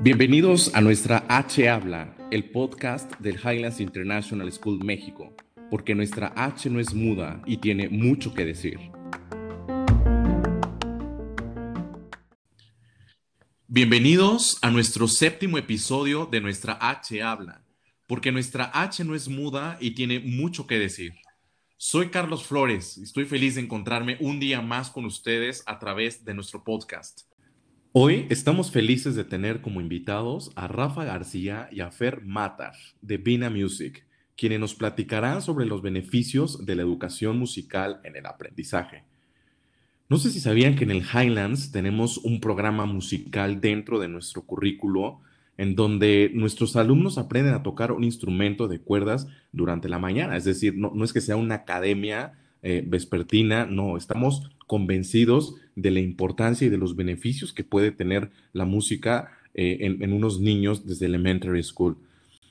Bienvenidos a nuestra H Habla, el podcast del Highlands International School México, porque nuestra H no es muda y tiene mucho que decir. Bienvenidos a nuestro séptimo episodio de nuestra H Habla, porque nuestra H no es muda y tiene mucho que decir. Soy Carlos Flores y estoy feliz de encontrarme un día más con ustedes a través de nuestro podcast. Hoy estamos felices de tener como invitados a Rafa García y a Fer Matar de Vina Music, quienes nos platicarán sobre los beneficios de la educación musical en el aprendizaje. No sé si sabían que en el Highlands tenemos un programa musical dentro de nuestro currículo en donde nuestros alumnos aprenden a tocar un instrumento de cuerdas durante la mañana. Es decir, no, es que sea una academia eh, vespertina, no, estamos convencidos de la importancia y de los beneficios que puede tener la música eh, en, unos niños desde elementary school.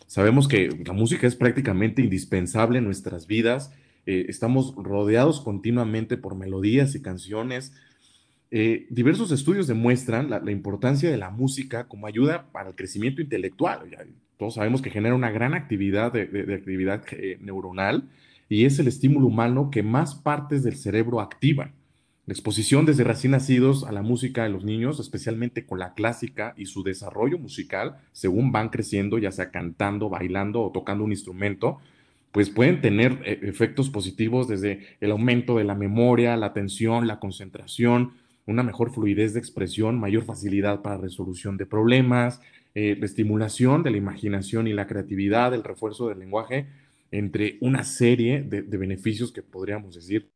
Sabemos que la música es prácticamente indispensable en nuestras vidas. Eh, estamos rodeados continuamente por melodías y canciones. Eh, diversos estudios demuestran la, importancia de la música como ayuda para el crecimiento intelectual. todos sabemos que genera una gran actividad de actividad neuronal y es el estímulo humano que más partes del cerebro activa. La exposición desde recién nacidos a la música de los niños, especialmente con la clásica y su desarrollo musical, según van creciendo, ya sea cantando, bailando o tocando un instrumento, pues pueden tener eh, efectos positivos desde el aumento de la memoria, la atención, la concentración, una mejor fluidez de expresión, mayor facilidad para resolución de problemas, eh, la estimulación de la imaginación y la creatividad, el refuerzo del lenguaje, entre una serie de beneficios que podríamos decir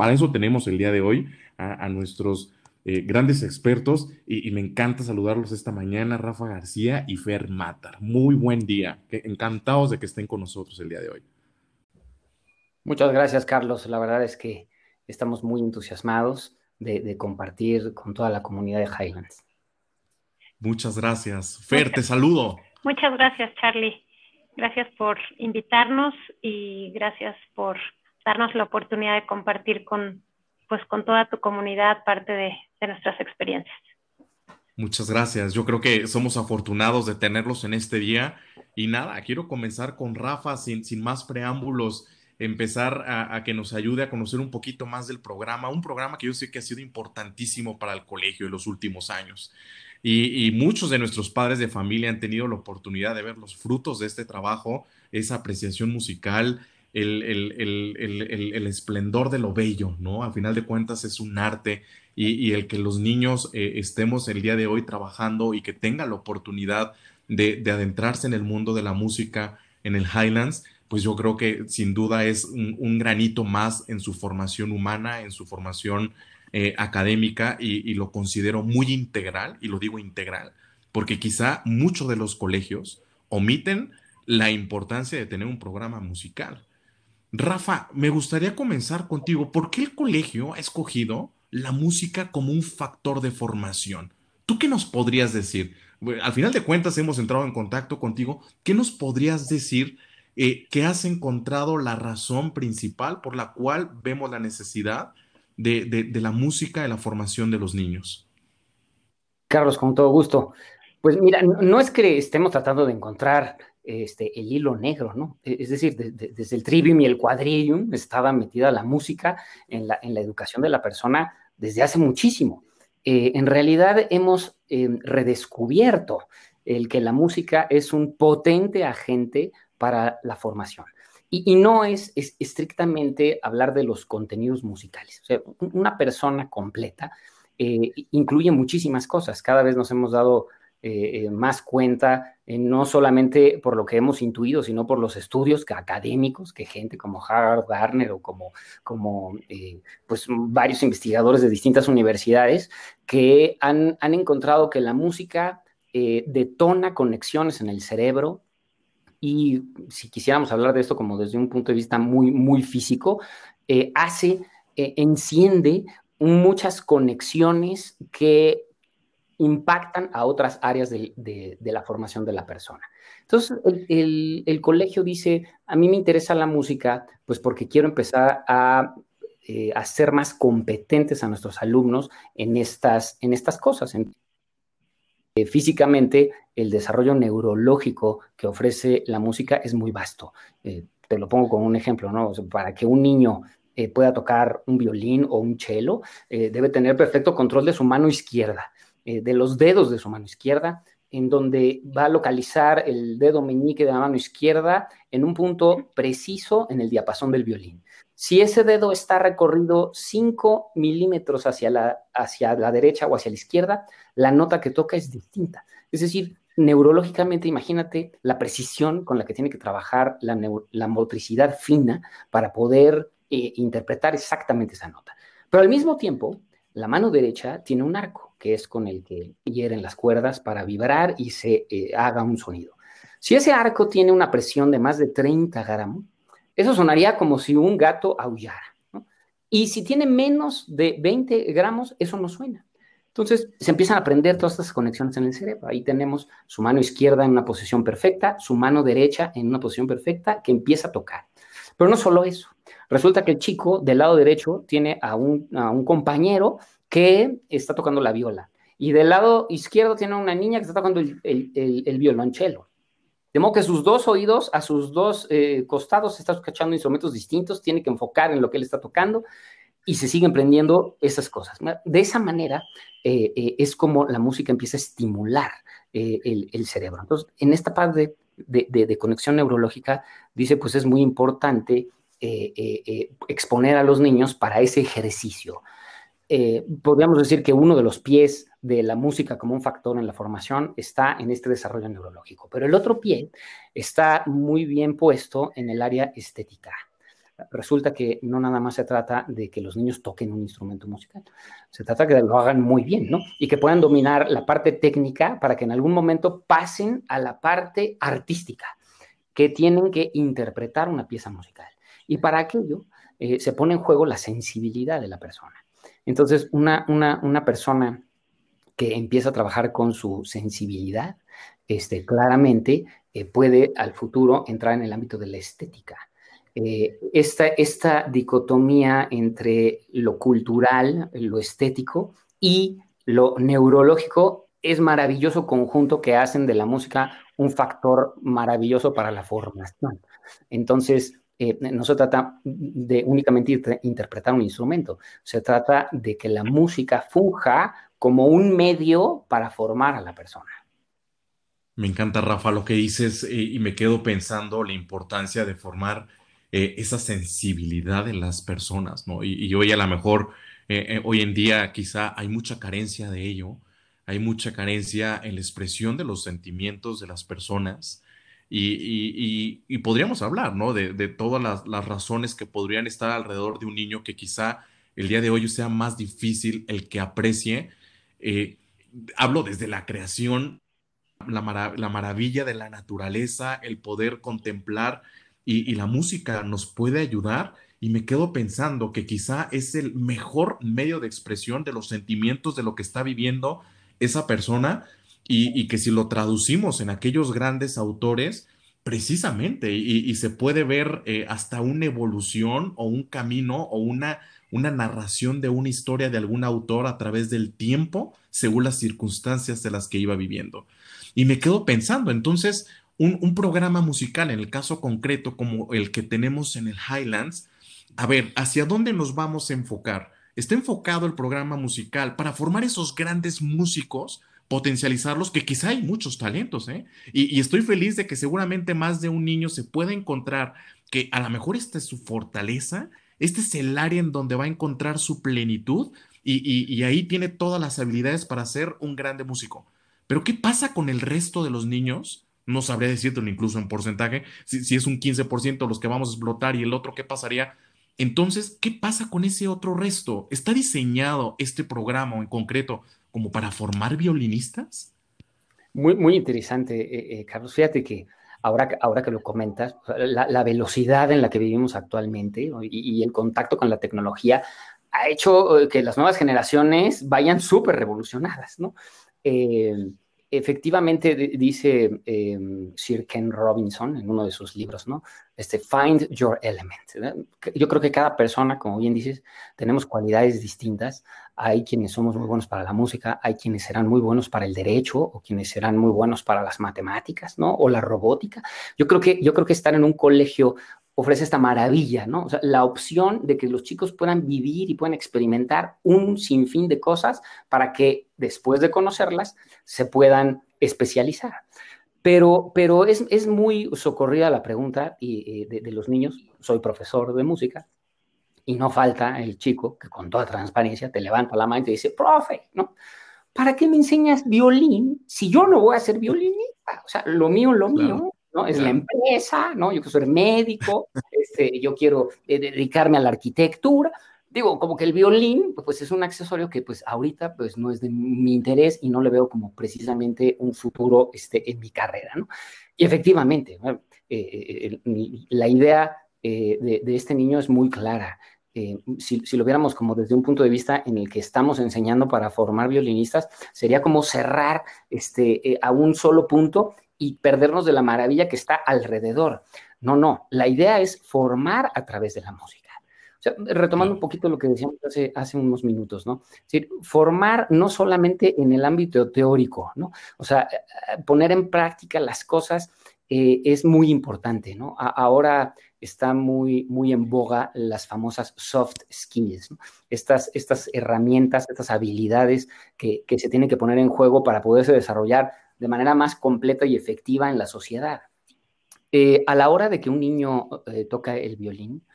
para eso tenemos el día de hoy a, nuestros eh, grandes expertos y, me encanta saludarlos esta mañana, Rafa García y Fer Matar. Muy buen día, encantados de que estén con nosotros el día de hoy. Muchas gracias, Carlos. La verdad es que estamos muy entusiasmados de, compartir con toda la comunidad de Highlands. Muchas gracias. Fer, te saludo. Muchas gracias, Charlie. Gracias por invitarnos y gracias por darnos la oportunidad de compartir con, pues, con toda tu comunidad parte de, nuestras experiencias. Muchas gracias. Yo creo que somos afortunados de tenerlos en este día. Y nada, quiero comenzar con Rafa sin, sin más preámbulos, empezar a, que nos ayude a conocer un poquito más del programa, un programa que yo sé que ha sido importantísimo para el colegio en los últimos años. Y, muchos de nuestros padres de familia han tenido la oportunidad de ver los frutos de este trabajo, esa apreciación musical, el, esplendor de lo bello, ¿no? A final de cuentas es un arte y, el que los niños eh, estemos el día de hoy trabajando y que tengan la oportunidad de, adentrarse en el mundo de la música en el Highlands, pues yo creo que sin duda es un, granito más en su formación humana, en su formación eh, académica y, lo considero muy integral, y lo digo integral, porque quizá muchos de los colegios omiten la importancia de tener un programa musical. Rafa, me gustaría comenzar contigo. ¿Por qué el colegio ha escogido la música como un factor de formación? ¿Tú qué nos podrías decir? Al final de cuentas hemos entrado en contacto contigo. ¿Qué nos podrías decir eh, que has encontrado la razón principal por la cual vemos la necesidad de, la música, de la formación de los niños? Carlos, con todo gusto. Pues mira, no es que estemos tratando de encontrar este, el hilo negro, ¿no? E, es decir, desde el trivium y el quadrivium estaba metida la música en la, educación de la persona desde hace muchísimo. Eh, en realidad hemos em, redescubierto el que la música es un potente agente para la formación. Y, no es, estrictamente hablar de los contenidos musicales. O sea, una persona completa eh, incluye muchísimas cosas. Cada vez nos hemos dado eh, eh, más cuenta, no solamente por lo que hemos intuido, sino por los estudios académicos que gente como Harvard, Garner o como, pues varios investigadores de distintas universidades que han encontrado que la música detona conexiones en el cerebro y si quisiéramos hablar de esto como desde un punto de vista muy, muy físico, hace, enciende muchas conexiones que impactan a otras áreas de, la formación de la persona. Entonces, el, colegio dice, a mí me interesa la música, pues porque quiero empezar a hacer más competentes a nuestros alumnos en estas, en estas cosas. Físicamente, el desarrollo neurológico que ofrece la música es muy vasto. te lo pongo como un ejemplo, ¿no? para que un niño pueda tocar un violín o un cello, debe tener perfecto control de su mano izquierda, de los dedos de su mano izquierda, en donde va a localizar el dedo meñique de la mano izquierda en un punto preciso en el diapasón del violín. Si ese dedo está recorrido 5 milímetros hacia la, hacia la derecha o hacia la izquierda, la nota que toca es distinta. Es decir, neurológicamente, imagínate la precisión con la que tiene que trabajar la, motricidad fina para poder eh, interpretar exactamente esa nota. Pero al mismo tiempo, la mano derecha tiene un arco, que es con el que hieren las cuerdas para vibrar y se eh, haga un sonido. Si ese arco tiene una presión de más de 30 gramos, eso sonaría como si un gato aullara. Y si tiene menos de 20 gramos, eso no suena. Entonces se empiezan a aprender todas estas conexiones en el cerebro. Ahí tenemos su mano izquierda en una posición perfecta, su mano derecha en una posición perfecta que empieza a tocar. Pero no solo eso. Resulta que el chico del lado derecho tiene a un, compañero que está tocando la viola y del lado izquierdo tiene una niña que está tocando el, violonchelo. De modo que sus dos oídos, a sus dos eh, costados, está escuchando instrumentos distintos, tiene que enfocar en lo que él está tocando y se siguen aprendiendo esas cosas. De esa manera eh, eh, es como la música empieza a estimular el, cerebro. Entonces, en esta parte de, de, conexión neurológica, dice, pues es muy importante exponer a los niños para ese ejercicio. Podríamos decir que uno de los pies de la música como un factor en la formación está en este desarrollo neurológico, pero el otro pie está muy bien puesto en el área estética. Resulta que no nada más se trata de que los niños toquen un instrumento musical, se trata que lo hagan muy bien, ¿no? Y que puedan dominar la parte técnica para que en algún momento pasen a la parte artística, que tienen que interpretar una pieza musical. Y para aquello eh, se pone en juego la sensibilidad de la persona. Entonces, una, una, persona que empieza a trabajar con su sensibilidad, este, claramente eh, puede al futuro entrar en el ámbito de la estética. Eh, esta, esta dicotomía entre lo cultural, lo estético y lo neurológico es maravilloso conjunto que hacen de la música un factor maravilloso para la formación. Entonces, eh, no se trata de únicamente interpretar un instrumento, se trata de que la música funja como un medio para formar a la persona. Me encanta, Rafa, lo que dices eh, y me quedo pensando la importancia de formar eh, esa sensibilidad en las personas, ¿no? Y, hoy a lo mejor, hoy en día quizá hay mucha carencia de ello, hay mucha carencia en la expresión de los sentimientos de las personas y, podríamos hablar, ¿no? De, todas las, razones que podrían estar alrededor de un niño que quizá el día de hoy sea más difícil el que aprecie. Eh, hablo desde la creación, la, maravilla de la naturaleza, el poder contemplar y, la música nos puede ayudar. Y me quedo pensando que quizá es el mejor medio de expresión de los sentimientos de lo que está viviendo esa persona y, que si lo traducimos en aquellos grandes autores, precisamente, y, se puede ver eh, hasta una evolución o un camino o una, una narración de una historia de algún autor a través del tiempo, según las circunstancias de las que iba viviendo. Y me quedo pensando, entonces, un, un programa musical, en el caso concreto como el que tenemos en el Highlands, a ver, ¿hacia dónde nos vamos a enfocar? Está enfocado el programa musical para formar esos grandes músicos potencializarlos, que quizá hay muchos talentos, ¿eh? Y, estoy feliz de que seguramente más de un niño se pueda encontrar que a lo mejor esta es su fortaleza, este es el área en donde va a encontrar su plenitud y, ahí tiene todas las habilidades para ser un grande músico. Pero ¿qué pasa con el resto de los niños? No sabría decirte incluso en porcentaje, si, si es un 15% los que vamos a explotar y el otro, ¿qué pasaría? Entonces, ¿qué pasa con ese otro resto? ¿Está diseñado este programa en concreto como para formar violinistas? Muy, muy interesante, eh, eh, Carlos. Fíjate que ahora, ahora que lo comentas, la, velocidad en la que vivimos actualmente y, el contacto con la tecnología ha hecho eh, que las nuevas generaciones vayan súper revolucionadas, ¿no? Efectivamente dice em, Sir Ken Robinson en uno de sus libros, ¿no? Este, find your element. Yo creo que cada persona, como bien dices, tenemos cualidades distintas. Hay quienes somos muy buenos para la música, hay quienes serán muy buenos para el derecho o quienes serán muy buenos para las matemáticas, ¿no? O la robótica. Yo creo que, yo creo que estar en un colegio ofrece esta maravilla, ¿no? O sea, la opción de que los chicos puedan vivir y puedan experimentar un sinfín de cosas para que después de conocerlas se puedan especializar. Pero, pero es, es muy socorrida la pregunta y, de, de, los niños. Soy profesor de música y no falta el chico que con toda transparencia te levanta la mano y te dice, profe, ¿no? ¿Para qué me enseñas violín si yo no voy a ser violinista? O sea, lo mío, lo mío ¿no? Es la empresa, ¿no? Yo quiero ser médico, este, yo quiero eh, dedicarme a la arquitectura. Digo, como que el violín, pues es un accesorio que pues ahorita pues no es de mi interés y no le veo como precisamente un futuro este, en mi carrera, ¿no? Y efectivamente, eh, eh, la idea de, de, este niño es muy clara. si, si, lo viéramos como desde un punto de vista en el que estamos enseñando para formar violinistas, sería como cerrar este, a un solo punto y perdernos de la maravilla que está alrededor. No, no, la idea es formar a través de la música. O sea, retomando un poquito lo que decíamos hace, hace unos minutos, ¿no? Es decir, formar no solamente en el ámbito teórico, ¿no? O sea, eh, poner en práctica las cosas eh, es muy importante, ¿no? ahora está muy, muy en boga las famosas soft skills, ¿no? estas, estas herramientas, estas habilidades que, que se tienen que poner en juego para poderse desarrollar de manera más completa y efectiva en la sociedad. Eh, a la hora de que un niño eh, toca el violín,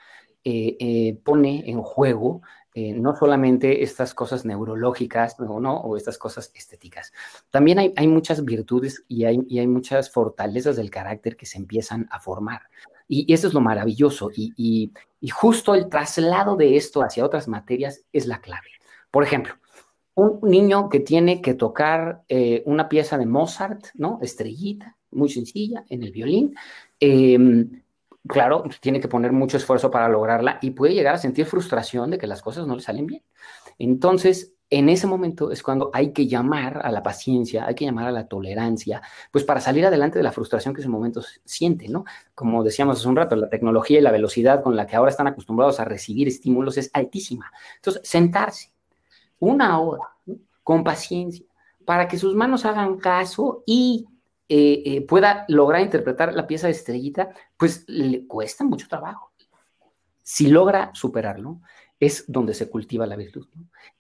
eh, pone en juego no solamente estas cosas neurológicas ¿no? o estas cosas estéticas. También hay, hay muchas virtudes y hay, y hay, muchas fortalezas del carácter que se empiezan a formar. Y, eso es lo maravilloso. Y, y justo el traslado de esto hacia otras materias es la clave. Por ejemplo, un niño que tiene que tocar eh, una pieza de Mozart, ¿no? Estrellita, muy sencilla, en el violín. Em, claro, tiene que poner mucho esfuerzo para lograrla y puede llegar a sentir frustración de que las cosas no le salen bien. Entonces, en ese momento es cuando hay que llamar a la paciencia, hay que llamar a la tolerancia, pues para salir adelante de la frustración que ese momento siente, ¿no? Como decíamos hace un rato, la tecnología y la velocidad con la que ahora están acostumbrados a recibir estímulos es altísima. Entonces, sentarse, una hora, con paciencia, para que sus manos hagan caso y eh, eh, pueda lograr interpretar la pieza de estrellita, pues le cuesta mucho trabajo. Si logra superarlo, es donde se cultiva la virtud.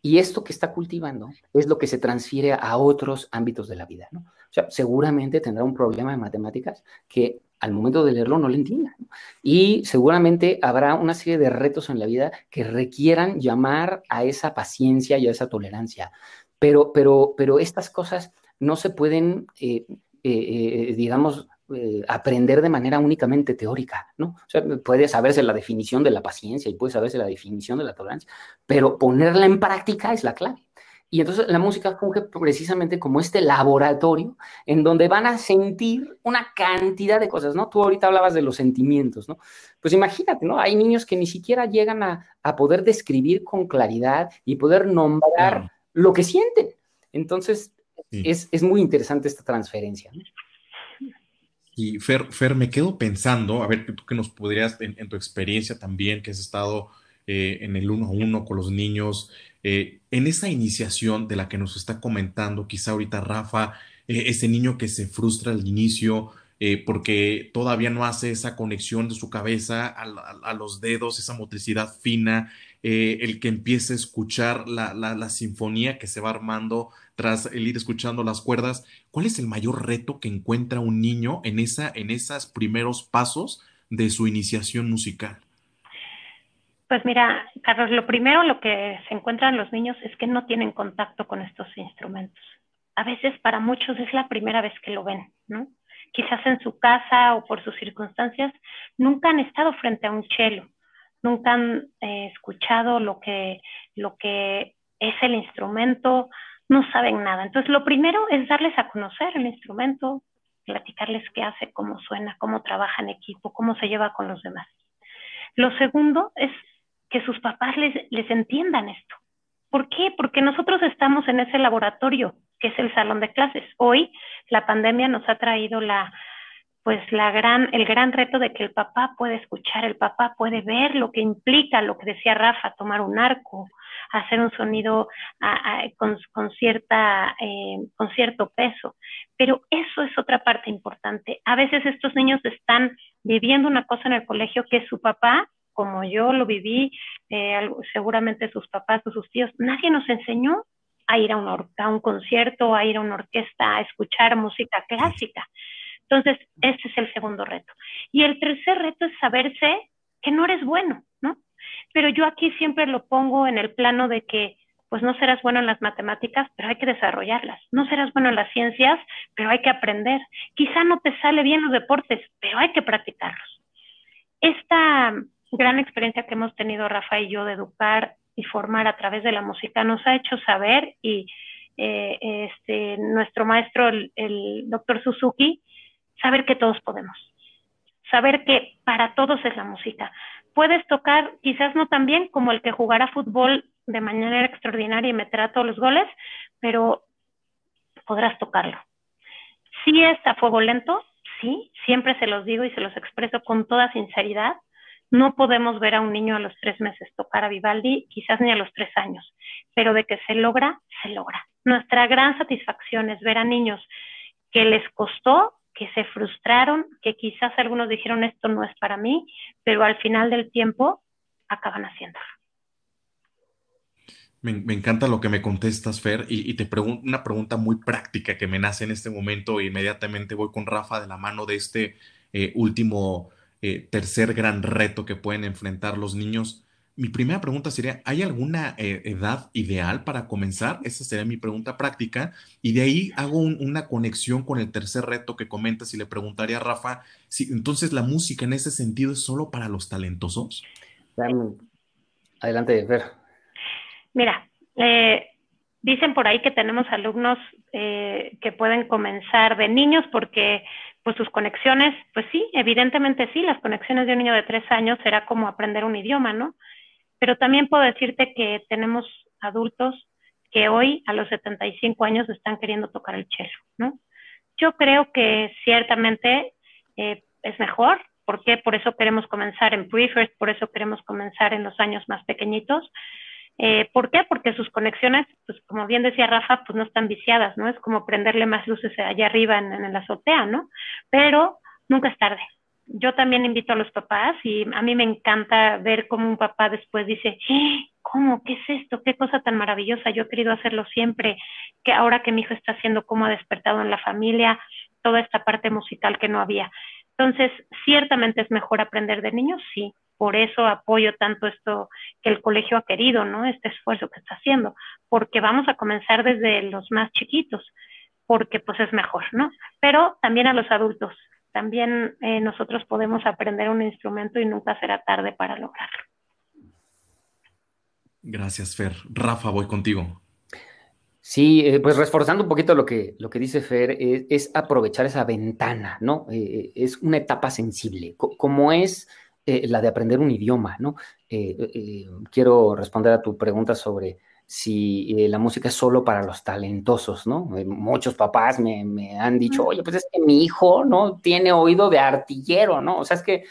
Y esto que está cultivando es lo que se transfiere a otros ámbitos de la vida. O sea, seguramente tendrá un problema de matemáticas que al momento de leerlo no le entienda. Y seguramente habrá una serie de retos en la vida que requieran llamar a esa paciencia y a esa tolerancia. Pero, pero, pero estas cosas no se pueden, eh, eh, eh, digamos, aprender de manera únicamente teórica, ¿no? O sea, puede saberse la definición de la paciencia y puede saberse la definición de la tolerancia, pero ponerla en práctica es la clave. Y entonces la música funge precisamente como este laboratorio en donde van a sentir una cantidad de cosas, ¿no? Tú ahorita hablabas de los sentimientos, ¿no? Pues imagínate, ¿no? Hay niños que ni siquiera llegan a, poder describir con claridad y poder nombrar lo que sienten. Entonces, es, muy interesante esta transferencia. ¿no? Y Fer, Fer, me quedo pensando, a ver, tú que nos podrías, en, tu experiencia también, que has estado eh, en el uno a uno con los niños, eh, en esa iniciación de la que nos está comentando, quizá ahorita Rafa, eh, ese niño que se frustra al inicio eh, porque todavía no hace esa conexión de su cabeza a, los dedos, esa motricidad fina, el que empiece a escuchar la, la, sinfonía que se va armando tras el ir escuchando las cuerdas. ¿Cuál es el mayor reto que encuentra un niño en, esa, en esos primeros pasos de su iniciación musical? Pues mira, Carlos, lo primero lo que se encuentran los niños es que no tienen contacto con estos instrumentos. A veces para muchos es la primera vez que lo ven, ¿no? Quizás en su casa o por sus circunstancias nunca han estado frente a un cello, nunca han eh, escuchado lo que, lo que es el instrumento, no saben nada. Entonces, lo primero es darles a conocer el instrumento, platicarles qué hace, cómo suena, cómo trabaja en equipo, cómo se lleva con los demás. Lo segundo es que sus papás les, les entiendan esto, ¿Por qué? Porque nosotros estamos en ese laboratorio que es el salón de clases. Hoy la pandemia nos ha traído la, pues la gran, el gran reto de que el papá puede escuchar, el papá puede ver lo que implica lo que decía Rafa, tomar un arco, hacer un sonido con, cierta, eh, con cierto peso. Pero eso es otra parte importante. A veces estos niños están viviendo una cosa en el colegio que su papá, como yo lo viví, eh, seguramente sus papás o sus tíos, nadie nos enseñó a ir a un, a un concierto, a ir a una orquesta, a escuchar música clásica. Entonces, ese es el segundo reto. Y el tercer reto es saberse que no eres bueno, ¿no? Pero yo aquí siempre lo pongo en el plano de que, pues no serás bueno en las matemáticas, pero hay que desarrollarlas. No serás bueno en las ciencias, pero hay que aprender. Quizá no te sale bien los deportes, pero hay que practicarlos. Esta gran experiencia que hemos tenido Rafa y yo de educar y formar a través de la música nos ha hecho saber y eh, este, nuestro maestro, el, doctor Suzuki, saber que todos podemos, saber que para todos es la música. Puedes tocar, quizás no tan bien como el que jugará fútbol de manera extraordinaria y meterá todos los goles, pero podrás tocarlo. Si es a fuego lento, sí, siempre se los digo y se los expreso con toda sinceridad. No podemos ver a un niño a los tres meses tocar a Vivaldi, quizás ni a los tres años, pero de que se logra, se logra. Nuestra gran satisfacción es ver a niños que les costó que se frustraron, que quizás algunos dijeron esto no es para mí, pero al final del tiempo acaban haciéndolo. Me, encanta lo que me contestas, Fer, y, te pregunto una pregunta muy práctica que me nace en este momento. E inmediatamente voy con Rafa de la mano de este eh, último eh, tercer gran reto que pueden enfrentar los niños mi primera pregunta sería, ¿hay alguna eh, edad ideal para comenzar? Esa sería mi pregunta práctica. Y de ahí hago una conexión con el tercer reto que comentas y le preguntaría a Rafa, si entonces la música en ese sentido es solo para los talentosos. Adelante, Fer. Mira, eh, dicen por ahí que tenemos alumnos eh, que pueden comenzar de niños porque pues sus conexiones, pues sí, evidentemente sí, las conexiones de un niño de tres años será como aprender un idioma, ¿no? Pero también puedo decirte que tenemos adultos que hoy a los 75 años están queriendo tocar el cello, ¿no? Yo creo que ciertamente eh, es mejor, porque por eso queremos comenzar en prefers, por eso queremos comenzar en los años más pequeñitos. Eh, ¿Por qué? Porque sus conexiones, pues como bien decía Rafa, pues no están viciadas, ¿no? Es como prenderle más luces allá arriba en, en la azotea, ¿no? Pero nunca es tarde, yo también invito a los papás y a mí me encanta ver cómo un papá después dice, ¡Eh! ¿cómo? ¿Qué es esto? ¿Qué cosa tan maravillosa? Yo he querido hacerlo siempre, que ahora que mi hijo está haciendo cómo ha despertado en la familia, toda esta parte musical que no había. Entonces, ciertamente es mejor aprender de niños, sí. Por eso apoyo tanto esto que el colegio ha querido, ¿no? Este esfuerzo que está haciendo, porque vamos a comenzar desde los más chiquitos, porque pues es mejor, ¿no? Pero también a los adultos, también eh, nosotros podemos aprender un instrumento y nunca será tarde para lograrlo. Gracias, Fer. Rafa, voy contigo. Sí, eh, pues reforzando un poquito lo que, lo que dice Fer, es, aprovechar esa ventana, ¿no? Eh, es una etapa sensible, como es la de aprender un idioma, ¿no? quiero responder a tu pregunta sobre si eh, la música es solo para los talentosos, ¿no? Eh, muchos papás me, han dicho, oye, pues es que mi hijo, ¿no? Tiene oído de artillero, ¿no? O sea, es que,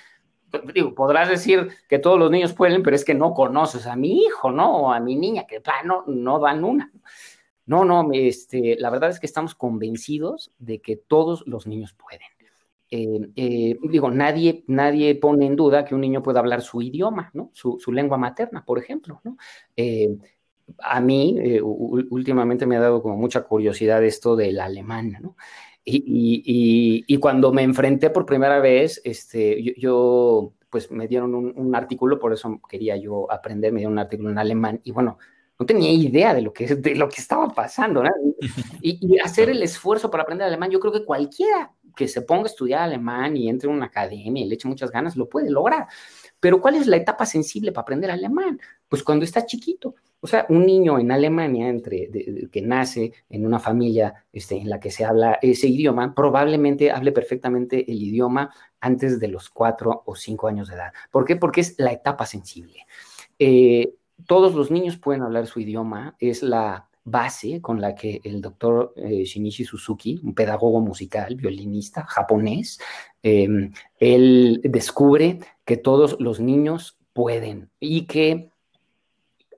pues, digo, podrás decir que todos los niños pueden, pero es que no conoces a mi hijo, ¿no? O a mi niña, que plano no dan una. No, no, este, la verdad es que estamos convencidos de que todos los niños pueden. Eh, digo, nadie, nadie pone en duda que un niño pueda hablar su idioma, ¿no? Su, su lengua materna, por ejemplo, ¿no? a mí eh, últimamente me ha dado como mucha curiosidad esto del alemán, ¿no? Y, cuando me enfrenté por primera vez, este, yo, pues me dieron un, artículo, por eso quería yo aprender, me dieron un artículo en alemán y bueno, no tenía idea de lo que, de lo que estaba pasando, ¿no? Y, hacer el esfuerzo para aprender alemán, yo creo que cualquiera que se ponga a estudiar alemán y entre en una academia y le eche muchas ganas, lo puede lograr. Pero ¿cuál es la etapa sensible para aprender alemán? Pues cuando está chiquito. O sea, un niño en Alemania entre, que nace en una familia este, en la que se habla ese idioma, probablemente hable perfectamente el idioma antes de los cuatro o cinco años de edad. ¿Por qué? Porque es la etapa sensible. Eh, todos los niños pueden hablar su idioma, es la base con la que el doctor eh, Shinichi Suzuki, un pedagogo musical, violinista japonés, em, él descubre que todos los niños pueden y que,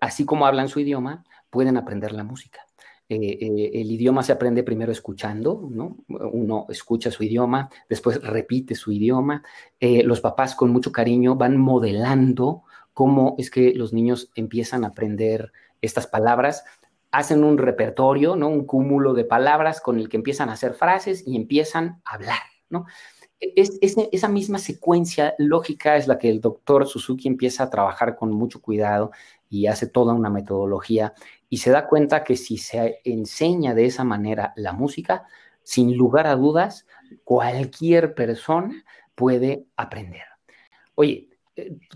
así como hablan su idioma, pueden aprender la música. Eh, eh, el idioma se aprende primero escuchando, ¿no? Uno escucha su idioma, después repite su idioma. los papás con mucho cariño van modelando cómo es que los niños empiezan a aprender estas palabras hacen un repertorio, ¿no? Un cúmulo de palabras con el que empiezan a hacer frases y empiezan a hablar, ¿no? Es, esa misma secuencia lógica es la que el doctor Suzuki empieza a trabajar con mucho cuidado y hace toda una metodología y se da cuenta que si se enseña de esa manera la música, sin lugar a dudas, cualquier persona puede aprender. Oye,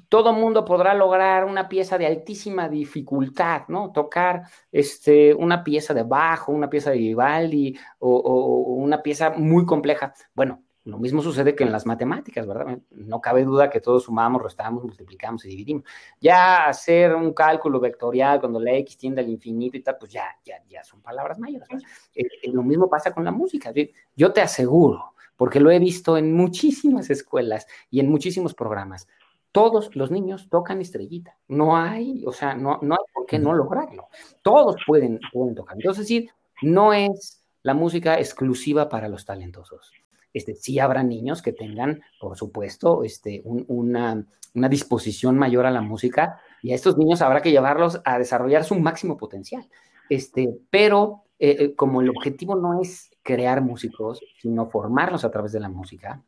todo mundo podrá lograr una pieza de altísima dificultad, ¿no? Tocar este, una pieza de bajo, una pieza de Vivaldi o, una pieza muy compleja. Bueno, lo mismo sucede que en las matemáticas, ¿verdad? No cabe duda que todos sumamos, restamos, multiplicamos y dividimos. Ya hacer un cálculo vectorial cuando la X tiende al infinito y tal, pues ya, ya, ya son palabras mayores. Eh, eh, lo mismo pasa con la música. Yo te aseguro, porque lo he visto en muchísimas escuelas y en muchísimos programas todos los niños tocan estrellita. No hay, o sea, no, no hay por qué no lograrlo. Todos pueden, pueden tocar. Entonces, decir, no es la música exclusiva para los talentosos. Este, sí habrá niños que tengan, por supuesto, este, una, una disposición mayor a la música y a estos niños habrá que llevarlos a desarrollar su máximo potencial. Este, pero eh, eh, como el objetivo no es crear músicos, sino formarlos a través de la música,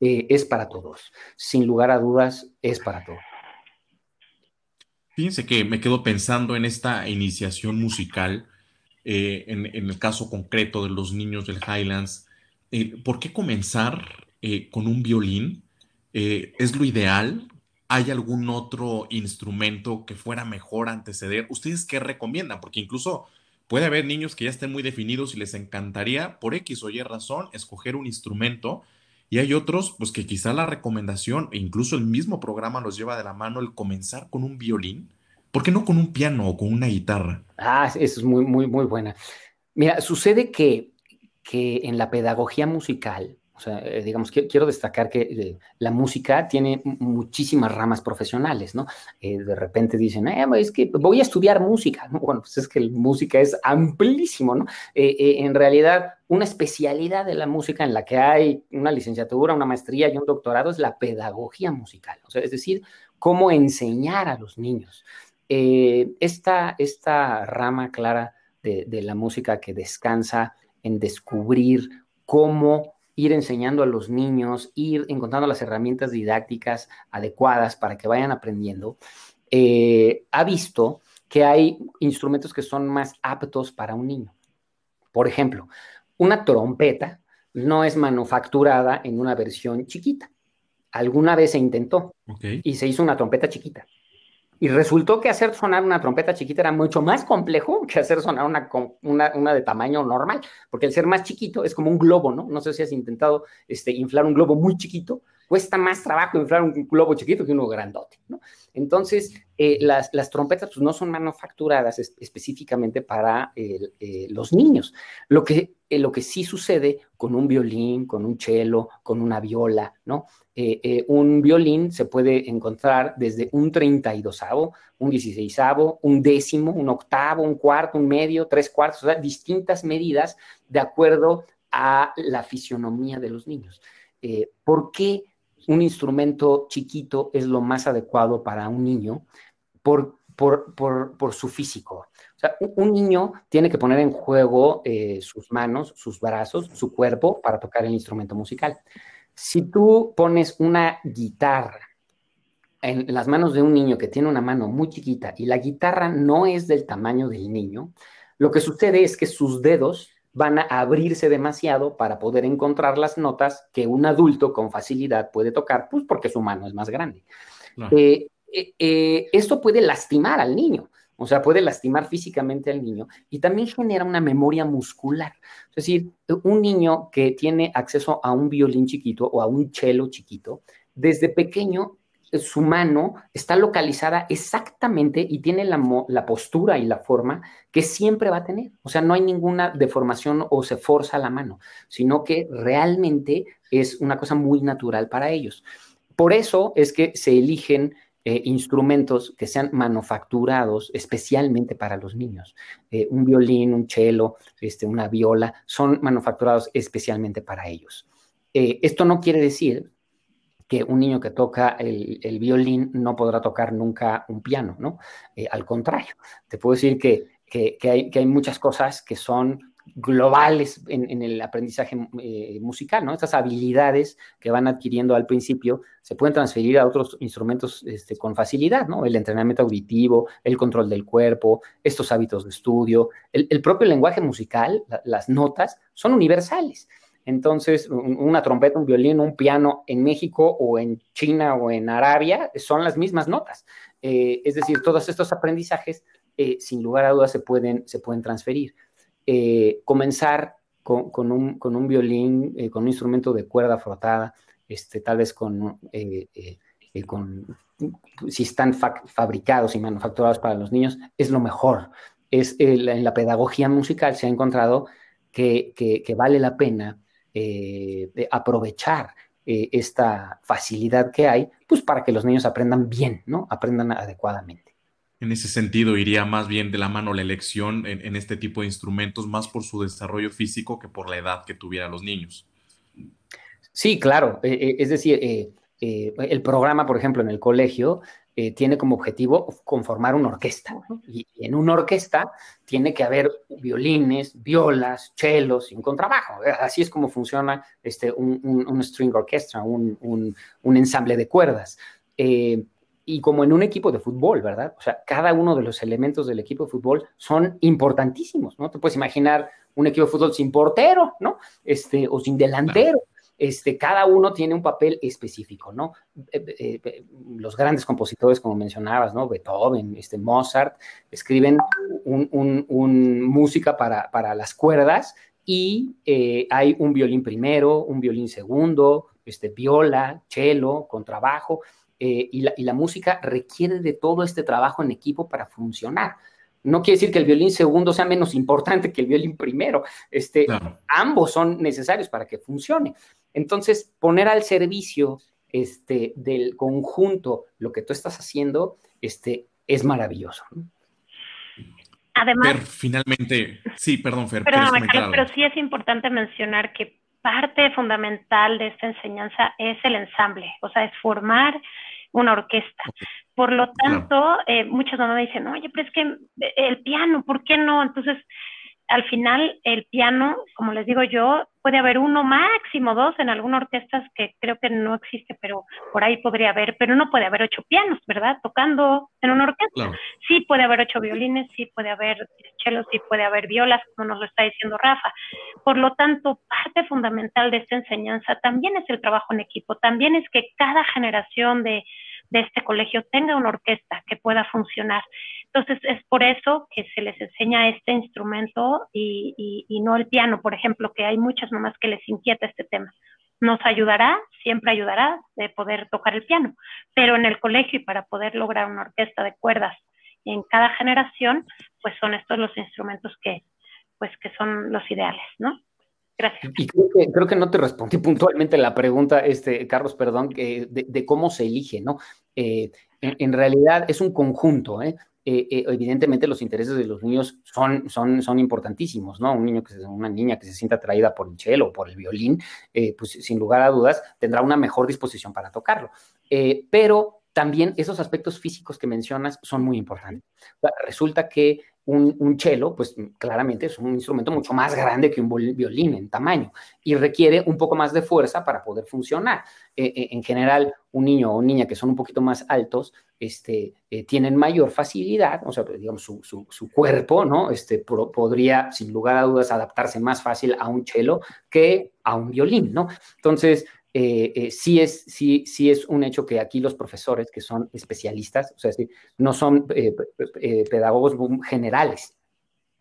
eh, es para todos. Sin lugar a dudas, es para todos. Fíjense que me quedo pensando en esta iniciación musical, eh, en, el caso concreto de los niños del Highlands. Eh, ¿Por qué comenzar con un violín? ¿Es lo ideal? ¿Hay algún otro instrumento que fuera mejor anteceder? ¿Ustedes qué recomiendan? Porque incluso puede haber niños que ya estén muy definidos y les encantaría, por X o Y razón, escoger un instrumento y hay otros, pues que quizá la recomendación, e incluso el mismo programa los lleva de la mano el comenzar con un violín. ¿Por qué no con un piano o con una guitarra? Ah, eso es muy, muy, muy buena. Mira, sucede que, que en la pedagogía musical, o sea, eh, digamos, quiero destacar que eh, la música tiene muchísimas ramas profesionales, ¿no? Eh, de repente dicen, es que voy a estudiar música. Bueno, pues es que la música es amplísimo, ¿no? en realidad, una especialidad de la música en la que hay una licenciatura, una maestría y un doctorado es la pedagogía musical, o sea, es decir, cómo enseñar a los niños. esta, esta rama clara de, de la música que descansa en descubrir cómo ir enseñando a los niños, ir encontrando las herramientas didácticas adecuadas para que vayan aprendiendo, eh, ha visto que hay instrumentos que son más aptos para un niño. Por ejemplo, una trompeta no es manufacturada en una versión chiquita. Alguna vez se intentó y se hizo una trompeta chiquita. Y resultó que hacer sonar una trompeta chiquita era mucho más complejo que hacer sonar una, una, una, de tamaño normal, porque el ser más chiquito es como un globo, ¿no? No sé si has intentado este, inflar un globo muy chiquito, cuesta más trabajo inflar un globo chiquito que uno grandote, ¿no? Entonces, eh, las, trompetas pues, no son manufacturadas específicamente para eh, los niños. Lo que, eh, lo que sí sucede con un violín, con un cello, con una viola, ¿no? un violín se puede encontrar desde un 32 un 16 un décimo, un octavo, un cuarto, un medio, tres cuartos, o sea, distintas medidas de acuerdo a la fisionomía de los niños. ¿Por qué un instrumento chiquito es lo más adecuado para un niño por, por, su físico. O sea, un, niño tiene que poner en juego eh, sus manos, sus brazos, su cuerpo para tocar el instrumento musical. Si tú pones una guitarra en las manos de un niño que tiene una mano muy chiquita y la guitarra no es del tamaño del niño, lo que sucede es que sus dedos van a abrirse demasiado para poder encontrar las notas que un adulto con facilidad puede tocar, pues porque su mano es más grande. Eh, eh, eh, esto puede lastimar al niño, o sea, puede lastimar físicamente al niño y también genera una memoria muscular. Es decir, un niño que tiene acceso a un violín chiquito o a un cello chiquito, desde pequeño su mano está localizada exactamente y tiene la, la, postura y la forma que siempre va a tener. O sea, no hay ninguna deformación o se forza la mano, sino que realmente es una cosa muy natural para ellos. Por eso es que se eligen eh, instrumentos que sean manufacturados especialmente para los niños. Eh, un violín, un cello, este, una viola, son manufacturados especialmente para ellos. Eh, esto no quiere decir que un niño que toca el, violín no podrá tocar nunca un piano, ¿no? al contrario, te puedo decir que, que, hay, que hay muchas cosas que son globales en, el aprendizaje eh, musical, ¿no? Estas habilidades que van adquiriendo al principio se pueden transferir a otros instrumentos este, con facilidad, ¿no? El entrenamiento auditivo, el control del cuerpo, estos hábitos de estudio, el, propio lenguaje musical, las notas, son universales. Entonces, una trompeta, un violín, un piano en México o en China o en Arabia son las mismas notas. Eh, es decir, todos estos aprendizajes, eh, sin lugar a dudas, se pueden, se pueden transferir. Eh, comenzar con, un, violín, eh, con un instrumento de cuerda frotada, este, tal vez con, eh, si están fabricados y manufacturados para los niños, es lo mejor. En la pedagogía musical se ha encontrado que, vale la pena aprovechar esta facilidad que hay, pues para que los niños aprendan bien, ¿no? Aprendan adecuadamente. En ese sentido, iría más bien de la mano la elección en, este tipo de instrumentos, más por su desarrollo físico que por la edad que tuvieran los niños. Sí, claro. Eh, eh, es decir, eh, el programa, por ejemplo, en el colegio, tiene como objetivo conformar una orquesta. Y, en una orquesta tiene que haber violines, violas, chelos y un contrabajo. Así es como funciona este, un, string orchestra, un, ensamble de cuerdas y como en un equipo de fútbol, ¿verdad? O sea, cada uno de los elementos del equipo de fútbol son importantísimos, ¿no? Te puedes imaginar un equipo de fútbol sin portero, ¿no? Este, o sin delantero. Este, cada uno tiene un papel específico, ¿no? Eh, eh, eh, los grandes compositores, como mencionabas, ¿no? Beethoven, este, Mozart, escriben un, música para, para, las cuerdas y hay un violín primero, un violín segundo, este, viola, cello, contrabajo, eh, y, la, música requiere de todo este trabajo en equipo para funcionar. No quiere decir que el violín segundo sea menos importante que el violín primero. Este, Ambos son necesarios para que funcione. Entonces, poner al servicio este, del conjunto lo que tú estás haciendo este, es maravilloso. Además, finalmente, sí, perdón, Fer. pero sí es importante mencionar que parte fundamental de esta enseñanza es el ensamble, o sea, es formar una orquesta. Por lo tanto, eh, muchas mamás me dicen, oye, pero es que eh, el piano, ¿por qué no? Entonces, al final, el piano, como les digo yo, puede haber uno, máximo dos en algunas orquestas que creo que no existe, pero por ahí podría haber, pero no puede haber ocho pianos, ¿verdad? Tocando en una orquesta. Sí puede haber ocho violines, sí puede haber chelos, sí puede haber violas, como nos lo está diciendo Rafa. Por lo tanto, parte fundamental de esta enseñanza también es el trabajo en equipo, también es que cada generación de de este colegio tenga una orquesta que pueda funcionar. Entonces es por eso que se les enseña este instrumento y, no el piano, por ejemplo, que hay muchas mamás que les inquieta este tema. Nos ayudará, siempre ayudará de poder tocar el piano, pero en el colegio y para poder lograr una orquesta de cuerdas en cada generación, pues son estos los instrumentos que, pues que son los ideales, ¿no? Y creo que, no te respondí puntualmente la pregunta, este, Carlos, perdón, de, cómo se elige, ¿no? Eh, en, realidad es un conjunto, ¿eh? Eh, ¿eh? evidentemente los intereses de los niños son, son, son importantísimos, ¿no? Un niño que una niña que se sienta atraída por el cello o por el violín, pues sin lugar a dudas tendrá una mejor disposición para tocarlo. pero también esos aspectos físicos que mencionas son muy importantes. resulta que un, un, cello, pues claramente es un instrumento mucho más grande que un violín en tamaño y requiere un poco más de fuerza para poder funcionar. Eh, eh, en general, un niño o niña que son un poquito más altos, este, eh, tienen mayor facilidad, o sea, digamos, su, su, cuerpo, ¿no? Este, podría, sin lugar a dudas, adaptarse más fácil a un cello que a un violín, ¿no? Entonces, eh, eh, sí, es, sí, sí es un hecho que aquí los profesores, que son especialistas, o sea, no son eh, pedagogos generales,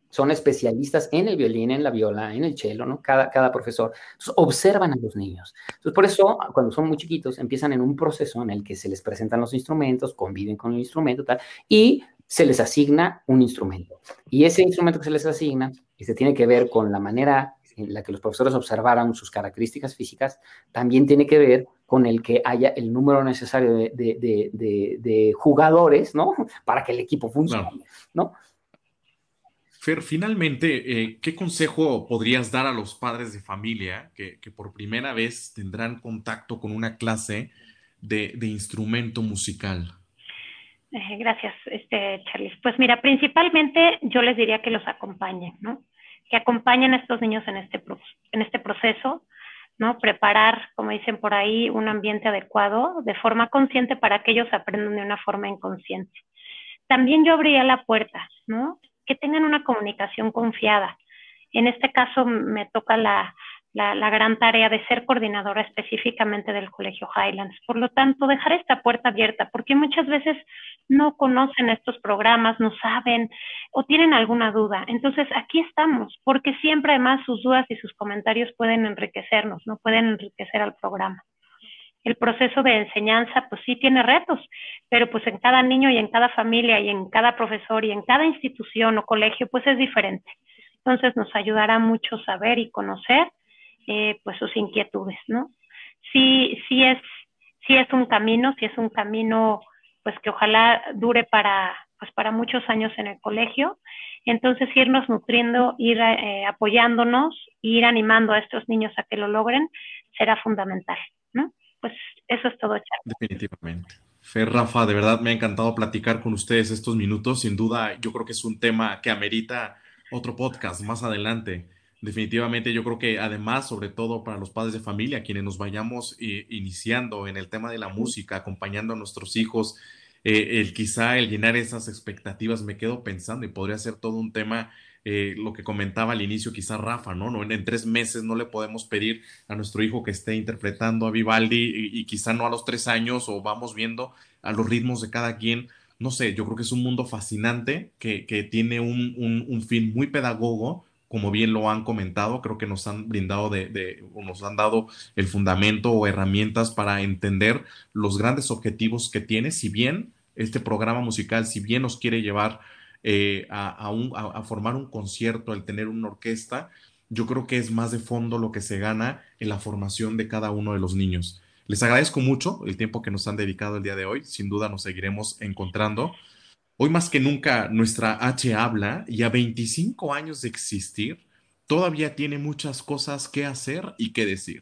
son especialistas en el violín, en la viola, en el cello, ¿no? Cada, cada profesor. observan a los niños. Entonces, por eso, cuando son muy chiquitos, empiezan en un proceso en el que se les presentan los instrumentos, conviven con el instrumento, tal, y se les asigna un instrumento. Y ese instrumento que se les asigna, y se tiene que ver con la manera en la que los profesores observaran sus características físicas, también tiene que ver con el que haya el número necesario de, jugadores, ¿no? Para que el equipo funcione, ¿no? Fer, finalmente, eh, ¿qué consejo podrías dar a los padres de familia que, por primera vez tendrán contacto con una clase de, instrumento musical? Eh, gracias, este, Charlie. Pues mira, principalmente yo les diría que los acompañen, ¿no? Que acompañen a estos niños en este, en este proceso, ¿no? Preparar, como dicen por ahí, un ambiente adecuado de forma consciente para que ellos aprendan de una forma inconsciente. También yo abriría la puerta, ¿no? que tengan una comunicación confiada. En este caso me toca la, gran tarea de ser coordinadora específicamente del Colegio Highlands. Por lo tanto, dejar esta puerta abierta, porque muchas veces no conocen estos programas, no saben o tienen alguna duda. Entonces, aquí estamos, porque siempre además sus dudas y sus comentarios pueden enriquecernos, no pueden enriquecer al programa el proceso de enseñanza pues sí tiene retos, pero pues en cada niño y en cada familia y en cada profesor y en cada institución o colegio pues es diferente. Entonces nos ayudará mucho saber y conocer eh, pues sus inquietudes, ¿no? Sí, sí es, sí es un camino, sí es un camino pues que ojalá dure para pues para muchos años en el colegio. Entonces irnos nutriendo, ir eh, apoyándonos, ir animando a estos niños a que lo logren será fundamental, ¿no? pues eso es todo, Charlie. Definitivamente. Fer, Rafa, de verdad me ha encantado platicar con ustedes estos minutos. Sin duda, yo creo que es un tema que amerita otro podcast más adelante. Definitivamente, yo creo que además, sobre todo para los padres de familia, quienes nos vayamos eh, iniciando en el tema de la música, acompañando a nuestros hijos, eh, el quizá el llenar esas expectativas, me quedo pensando y podría ser todo un tema eh, lo que comentaba al inicio quizá Rafa, ¿no? ¿no? En, tres meses no le podemos pedir a nuestro hijo que esté interpretando a Vivaldi y, quizá no a los tres años o vamos viendo a los ritmos de cada quien. No sé, yo creo que es un mundo fascinante que, que tiene un, un, fin muy pedagogo, como bien lo han comentado, creo que nos han brindado de, o nos han dado el fundamento o herramientas para entender los grandes objetivos que tiene, si bien este programa musical, si bien nos quiere llevar eh, a, formar un concierto, al tener una orquesta, yo creo que es más de fondo lo que se gana en la formación de cada uno de los niños. Les agradezco mucho el tiempo que nos han dedicado el día de hoy. Sin duda nos seguiremos encontrando. Hoy más que nunca nuestra H habla y a 25 años de existir todavía tiene muchas cosas que hacer y que decir.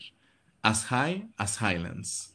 As high as Highlands.